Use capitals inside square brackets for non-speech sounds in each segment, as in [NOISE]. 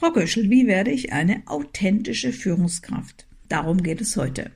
Frau Göschel, wie werde ich eine authentische Führungskraft? Darum geht es heute.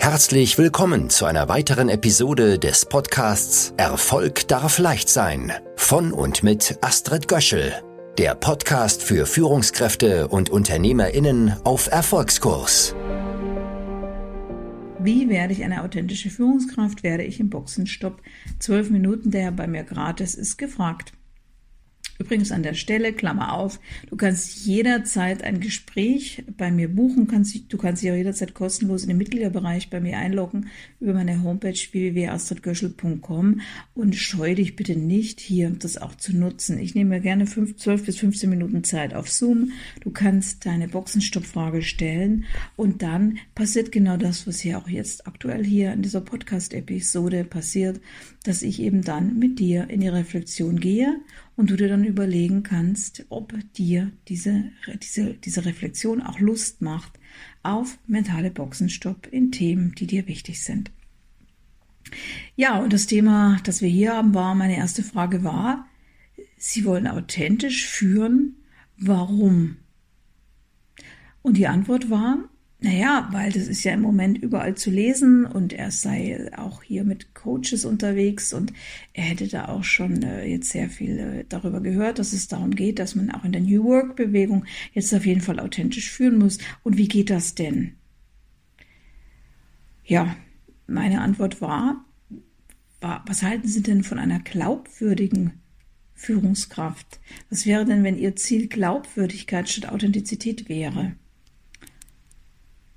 Herzlich willkommen zu einer weiteren Episode des Podcasts Erfolg darf leicht sein von und mit Astrid Göschel, der Podcast für Führungskräfte und Unternehmerinnen auf Erfolgskurs. Wie werde ich eine authentische Führungskraft? Werde ich im Boxenstopp 12 Minuten, der bei mir gratis ist, gefragt. Übrigens an der Stelle, Klammer auf, du kannst jederzeit ein Gespräch bei mir buchen, kannst, du kannst dich auch jederzeit kostenlos in den Mitgliederbereich bei mir einloggen über meine Homepage www.astridgöschel.com und scheu dich bitte nicht, hier das auch zu nutzen. Ich nehme mir gerne 5, 12 bis 15 Minuten Zeit auf Zoom. Du kannst deine Boxenstoppfrage stellen und dann passiert genau das, was hier auch jetzt aktuell hier in dieser Podcast-Episode passiert, dass ich eben dann mit dir in die Reflexion gehe und du dir dann überlegen kannst, ob dir diese, diese, diese Reflexion auch Lust macht auf mentale Boxenstopp in Themen, die dir wichtig sind. Ja, und das Thema, das wir hier haben, war, meine erste Frage war, Sie wollen authentisch führen, warum? Und die Antwort war, naja, weil das ist ja im Moment überall zu lesen und er sei auch hier mit Coaches unterwegs und er hätte da auch schon äh, jetzt sehr viel äh, darüber gehört, dass es darum geht, dass man auch in der New Work Bewegung jetzt auf jeden Fall authentisch führen muss. Und wie geht das denn? Ja, meine Antwort war, war was halten Sie denn von einer glaubwürdigen Führungskraft? Was wäre denn, wenn Ihr Ziel Glaubwürdigkeit statt Authentizität wäre?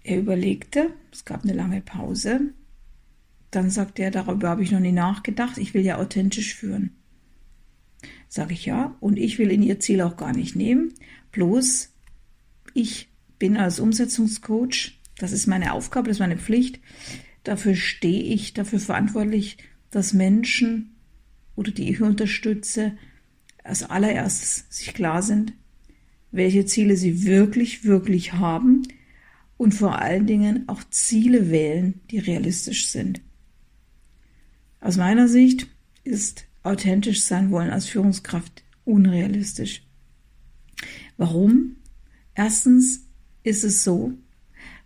Er überlegte, es gab eine lange Pause. Dann sagte er, darüber habe ich noch nie nachgedacht, ich will ja authentisch führen. Sage ich ja, und ich will in ihr Ziel auch gar nicht nehmen. Bloß, ich bin als Umsetzungscoach, das ist meine Aufgabe, das ist meine Pflicht, dafür stehe ich, dafür verantwortlich, dass Menschen oder die ich unterstütze, als allererstes sich klar sind, welche Ziele sie wirklich, wirklich haben, und vor allen Dingen auch Ziele wählen, die realistisch sind. Aus meiner Sicht ist authentisch sein wollen als Führungskraft unrealistisch. Warum? Erstens ist es so,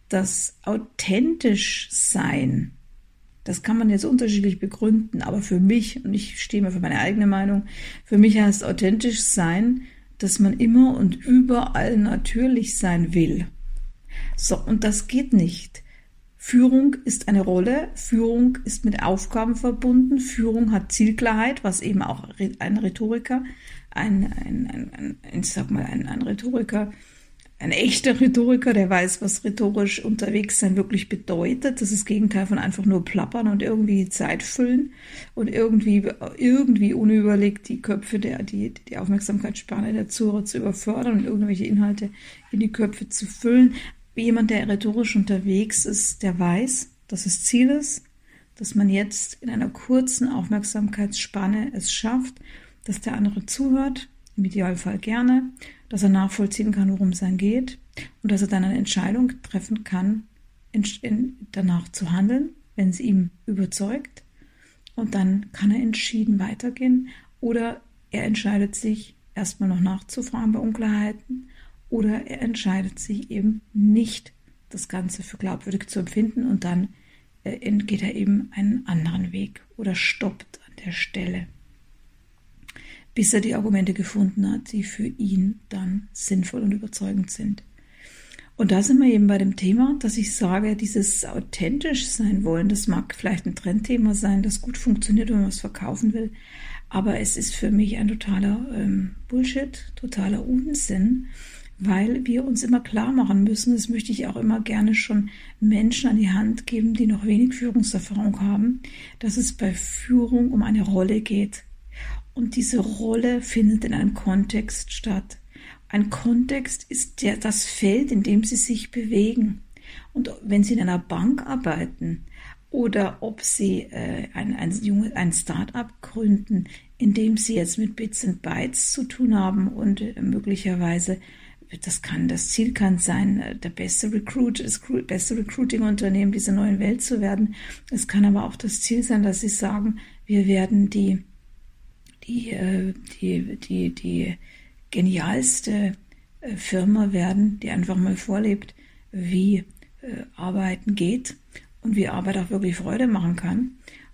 dass authentisch sein, das kann man jetzt unterschiedlich begründen, aber für mich, und ich stehe mir für meine eigene Meinung, für mich heißt authentisch sein, dass man immer und überall natürlich sein will. So, und das geht nicht. Führung ist eine Rolle, Führung ist mit Aufgaben verbunden, Führung hat Zielklarheit, was eben auch ein Rhetoriker, ein, ein, ein, ein ich sag mal, ein, ein Rhetoriker ein echter Rhetoriker, der weiß, was rhetorisch unterwegs sein wirklich bedeutet. Das ist das Gegenteil von einfach nur plappern und irgendwie Zeit füllen und irgendwie, irgendwie unüberlegt die Köpfe der, die, die Aufmerksamkeitsspanne der Zuhörer zu überfördern und irgendwelche Inhalte in die Köpfe zu füllen. Jemand, der rhetorisch unterwegs ist, der weiß, dass es Ziel ist, dass man jetzt in einer kurzen Aufmerksamkeitsspanne es schafft, dass der andere zuhört, im Idealfall gerne, dass er nachvollziehen kann, worum es dann geht und dass er dann eine Entscheidung treffen kann, in, in, danach zu handeln, wenn es ihm überzeugt. Und dann kann er entschieden weitergehen oder er entscheidet sich, erstmal noch nachzufragen bei Unklarheiten oder er entscheidet sich eben nicht, das Ganze für glaubwürdig zu empfinden und dann äh, geht er eben einen anderen Weg oder stoppt an der Stelle bis er die Argumente gefunden hat, die für ihn dann sinnvoll und überzeugend sind. Und da sind wir eben bei dem Thema, dass ich sage, dieses authentisch sein wollen, das mag vielleicht ein Trendthema sein, das gut funktioniert, wenn man es verkaufen will, aber es ist für mich ein totaler ähm, Bullshit, totaler Unsinn, weil wir uns immer klar machen müssen, das möchte ich auch immer gerne schon Menschen an die Hand geben, die noch wenig Führungserfahrung haben, dass es bei Führung um eine Rolle geht. Und diese Rolle findet in einem Kontext statt. Ein Kontext ist der, das Feld, in dem Sie sich bewegen. Und wenn Sie in einer Bank arbeiten oder ob Sie äh, ein, ein, ein Start-up gründen, in dem Sie jetzt mit Bits and Bytes zu tun haben und äh, möglicherweise das kann, das Ziel kann sein, äh, der beste Recruit, das beste Recruiting-Unternehmen dieser neuen Welt zu werden. Es kann aber auch das Ziel sein, dass Sie sagen, wir werden die die, äh, die, die, die genialste äh, Firma werden, die einfach mal vorlebt, wie Arbeiten geht und wie Arbeit auch wirklich Freude machen kann.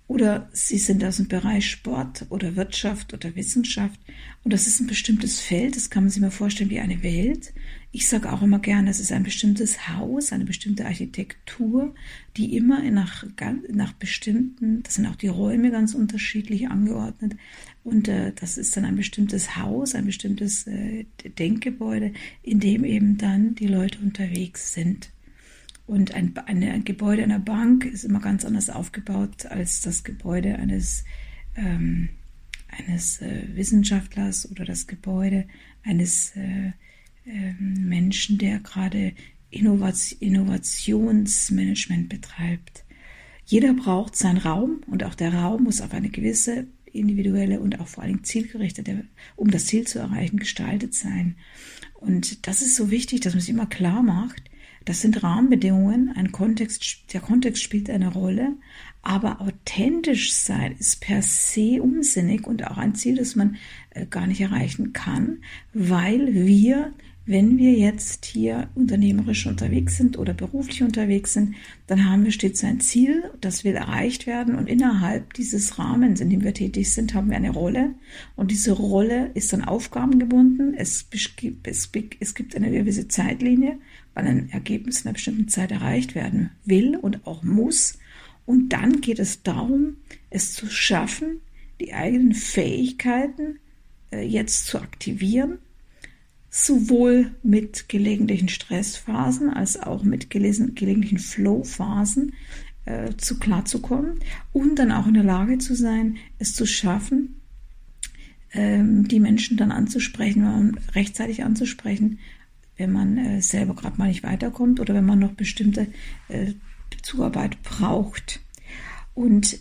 Oder sie sind aus dem Bereich Sport oder Wirtschaft oder Wissenschaft. Und das ist ein bestimmtes Feld, das kann man sich mal vorstellen wie eine Welt. Ich sage auch immer gerne, es ist ein bestimmtes Haus, eine bestimmte Architektur, die immer nach, nach bestimmten, das sind auch die Räume ganz unterschiedlich angeordnet. Und äh, das ist dann ein bestimmtes Haus, ein bestimmtes äh, Denkgebäude, in dem eben dann die Leute unterwegs sind. Und ein, ein Gebäude einer Bank ist immer ganz anders aufgebaut als das Gebäude eines, ähm, eines äh, Wissenschaftlers oder das Gebäude eines äh, äh, Menschen, der gerade Innovation, Innovationsmanagement betreibt. Jeder braucht seinen Raum und auch der Raum muss auf eine gewisse individuelle und auch vor allem zielgerichtete, um das Ziel zu erreichen, gestaltet sein. Und das ist so wichtig, dass man sich immer klar macht, das sind Rahmenbedingungen, ein Kontext, der Kontext spielt eine Rolle, aber authentisch sein ist per se unsinnig und auch ein Ziel, das man äh, gar nicht erreichen kann, weil wir wenn wir jetzt hier unternehmerisch unterwegs sind oder beruflich unterwegs sind, dann haben wir stets ein Ziel, das will erreicht werden und innerhalb dieses Rahmens, in dem wir tätig sind, haben wir eine Rolle und diese Rolle ist dann aufgabengebunden. Es, es, es gibt eine gewisse Zeitlinie, weil ein Ergebnis in einer bestimmten Zeit erreicht werden will und auch muss. Und dann geht es darum, es zu schaffen, die eigenen Fähigkeiten äh, jetzt zu aktivieren sowohl mit gelegentlichen Stressphasen als auch mit gelegentlichen Flow-Phasen äh, zu klarzukommen und dann auch in der Lage zu sein, es zu schaffen, ähm, die Menschen dann anzusprechen, rechtzeitig anzusprechen, wenn man äh, selber gerade mal nicht weiterkommt oder wenn man noch bestimmte äh, Zugarbeit braucht. Und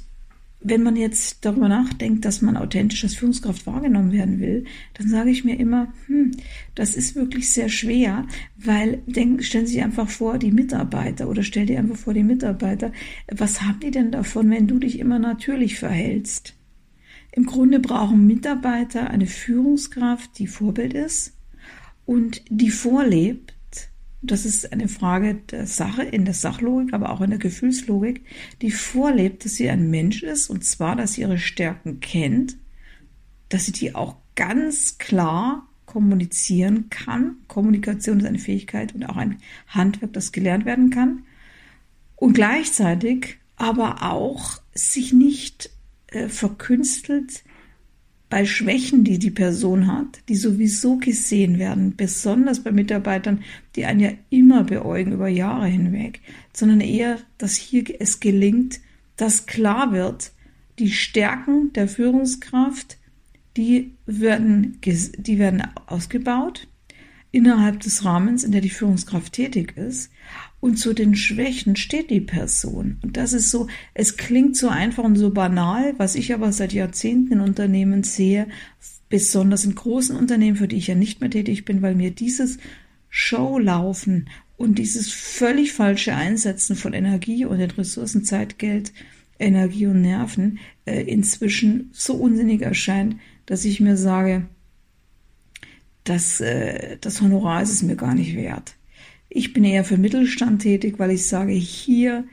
wenn man jetzt darüber nachdenkt, dass man authentisch als Führungskraft wahrgenommen werden will, dann sage ich mir immer, hm, das ist wirklich sehr schwer, weil denk, stellen Sie sich einfach vor, die Mitarbeiter oder stell dir einfach vor, die Mitarbeiter, was haben die denn davon, wenn du dich immer natürlich verhältst? Im Grunde brauchen Mitarbeiter eine Führungskraft, die Vorbild ist und die vorlebt, das ist eine Frage der Sache, in der Sachlogik, aber auch in der Gefühlslogik, die vorlebt, dass sie ein Mensch ist und zwar, dass sie ihre Stärken kennt, dass sie die auch ganz klar kommunizieren kann. Kommunikation ist eine Fähigkeit und auch ein Handwerk, das gelernt werden kann. Und gleichzeitig aber auch sich nicht äh, verkünstelt bei Schwächen, die die Person hat, die sowieso gesehen werden, besonders bei Mitarbeitern, die einen ja immer beäugen über Jahre hinweg, sondern eher, dass hier es gelingt, dass klar wird, die Stärken der Führungskraft, die werden, die werden ausgebaut innerhalb des Rahmens, in der die Führungskraft tätig ist. Und zu den Schwächen steht die Person. Und das ist so, es klingt so einfach und so banal, was ich aber seit Jahrzehnten in Unternehmen sehe, besonders in großen Unternehmen, für die ich ja nicht mehr tätig bin, weil mir dieses Showlaufen und dieses völlig falsche Einsetzen von Energie und den Ressourcen, Zeit, Geld, Energie und Nerven äh, inzwischen so unsinnig erscheint, dass ich mir sage, dass äh, das Honorar ist es mir gar nicht wert. Ich bin eher für Mittelstand tätig, weil ich sage, hier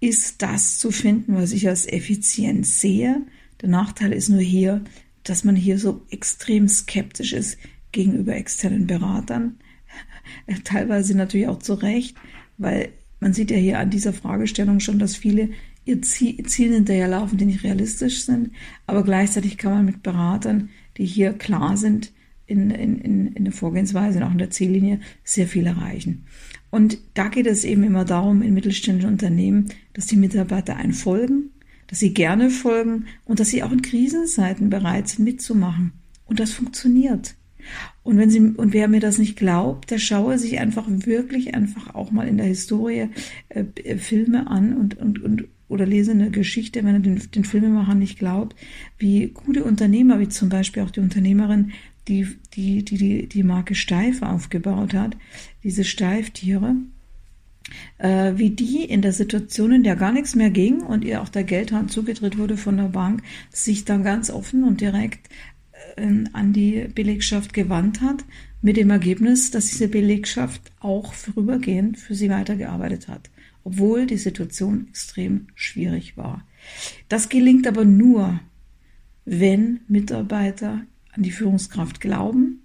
ist das zu finden, was ich als Effizienz sehe. Der Nachteil ist nur hier, dass man hier so extrem skeptisch ist gegenüber externen Beratern. [LAUGHS] Teilweise natürlich auch zu Recht, weil man sieht ja hier an dieser Fragestellung schon, dass viele ihr Ziel, Ziel hinterherlaufen, die nicht realistisch sind. Aber gleichzeitig kann man mit Beratern, die hier klar sind, in, in, in der Vorgehensweise und auch in der Ziellinie sehr viel erreichen. Und da geht es eben immer darum, in mittelständischen Unternehmen, dass die Mitarbeiter einen folgen, dass sie gerne folgen und dass sie auch in Krisenzeiten bereit sind mitzumachen. Und das funktioniert. Und wenn sie, und wer mir das nicht glaubt, der schaue sich einfach wirklich einfach auch mal in der Historie äh Filme an und, und, und oder lese eine Geschichte, wenn er den, den Filmemachern nicht glaubt, wie gute Unternehmer, wie zum Beispiel auch die Unternehmerin die, die, die, die, die Marke Steif aufgebaut hat, diese Steiftiere, äh, wie die in der Situation, in der gar nichts mehr ging und ihr auch der Geldhand zugedreht wurde von der Bank, sich dann ganz offen und direkt äh, an die Belegschaft gewandt hat, mit dem Ergebnis, dass diese Belegschaft auch vorübergehend für sie weitergearbeitet hat, obwohl die Situation extrem schwierig war. Das gelingt aber nur, wenn Mitarbeiter an die Führungskraft glauben,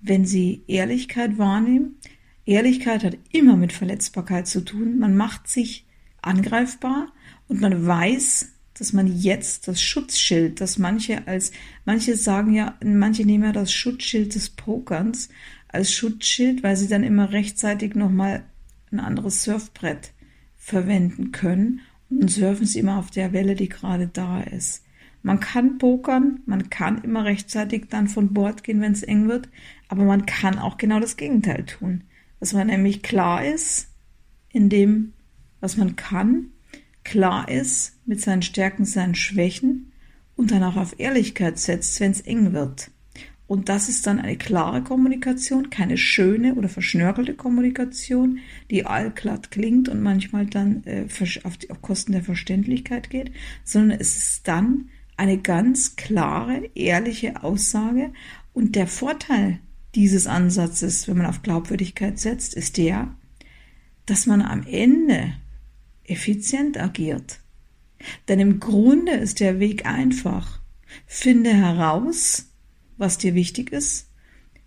wenn sie Ehrlichkeit wahrnehmen. Ehrlichkeit hat immer mit Verletzbarkeit zu tun. Man macht sich angreifbar und man weiß, dass man jetzt das Schutzschild, das manche als, manche sagen ja, manche nehmen ja das Schutzschild des Pokerns als Schutzschild, weil sie dann immer rechtzeitig nochmal ein anderes Surfbrett verwenden können und surfen sie immer auf der Welle, die gerade da ist. Man kann pokern, man kann immer rechtzeitig dann von Bord gehen, wenn es eng wird, aber man kann auch genau das Gegenteil tun. Dass man nämlich klar ist in dem, was man kann, klar ist mit seinen Stärken, seinen Schwächen und dann auch auf Ehrlichkeit setzt, wenn es eng wird. Und das ist dann eine klare Kommunikation, keine schöne oder verschnörkelte Kommunikation, die allglatt klingt und manchmal dann äh, auf, die, auf Kosten der Verständlichkeit geht, sondern es ist dann eine ganz klare, ehrliche Aussage. Und der Vorteil dieses Ansatzes, wenn man auf Glaubwürdigkeit setzt, ist der, dass man am Ende effizient agiert. Denn im Grunde ist der Weg einfach. Finde heraus, was dir wichtig ist.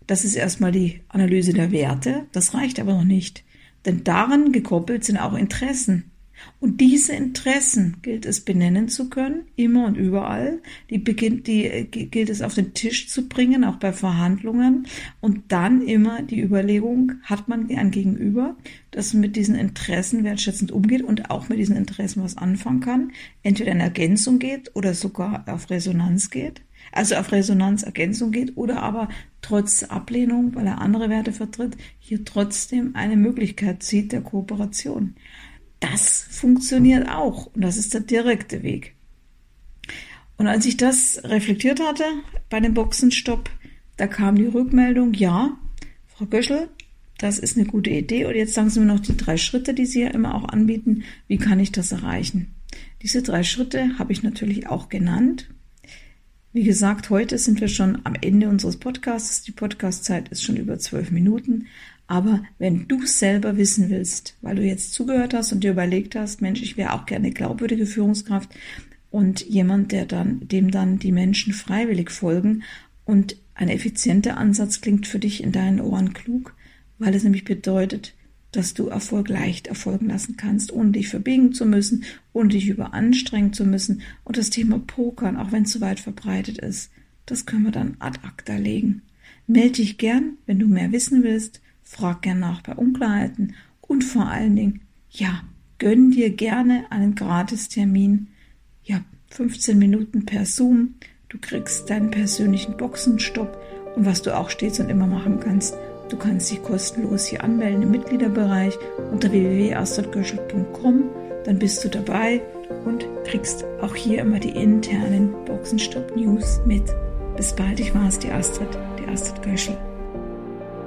Das ist erstmal die Analyse der Werte. Das reicht aber noch nicht. Denn daran gekoppelt sind auch Interessen. Und diese Interessen gilt es benennen zu können, immer und überall. Die, beginnt, die äh, gilt es auf den Tisch zu bringen, auch bei Verhandlungen. Und dann immer die Überlegung, hat man ein Gegenüber, das mit diesen Interessen wertschätzend umgeht und auch mit diesen Interessen was anfangen kann. Entweder in Ergänzung geht oder sogar auf Resonanz geht. Also auf Resonanzergänzung geht oder aber trotz Ablehnung, weil er andere Werte vertritt, hier trotzdem eine Möglichkeit sieht der Kooperation. Das funktioniert auch und das ist der direkte Weg. Und als ich das reflektiert hatte bei dem Boxenstopp, da kam die Rückmeldung, ja, Frau Göschel, das ist eine gute Idee. Und jetzt sagen Sie mir noch die drei Schritte, die Sie ja immer auch anbieten. Wie kann ich das erreichen? Diese drei Schritte habe ich natürlich auch genannt. Wie gesagt, heute sind wir schon am Ende unseres Podcasts. Die Podcastzeit ist schon über zwölf Minuten. Aber wenn du selber wissen willst, weil du jetzt zugehört hast und dir überlegt hast, Mensch, ich wäre auch gerne glaubwürdige Führungskraft und jemand, der dann, dem dann die Menschen freiwillig folgen und ein effizienter Ansatz klingt für dich in deinen Ohren klug, weil es nämlich bedeutet, dass du Erfolg leicht erfolgen lassen kannst, ohne dich verbiegen zu müssen, ohne dich überanstrengen zu müssen. Und das Thema Pokern, auch wenn es so weit verbreitet ist, das können wir dann ad acta legen. Melde dich gern, wenn du mehr wissen willst frag gern nach bei Unklarheiten und vor allen Dingen, ja, gönn dir gerne einen Gratistermin, ja, 15 Minuten per Zoom. Du kriegst deinen persönlichen Boxenstopp und was du auch stets und immer machen kannst, du kannst dich kostenlos hier anmelden im Mitgliederbereich unter www.astridgöschel.com, dann bist du dabei und kriegst auch hier immer die internen Boxenstopp News mit. Bis bald, ich war's, die Astrid, die Astrid Göschel.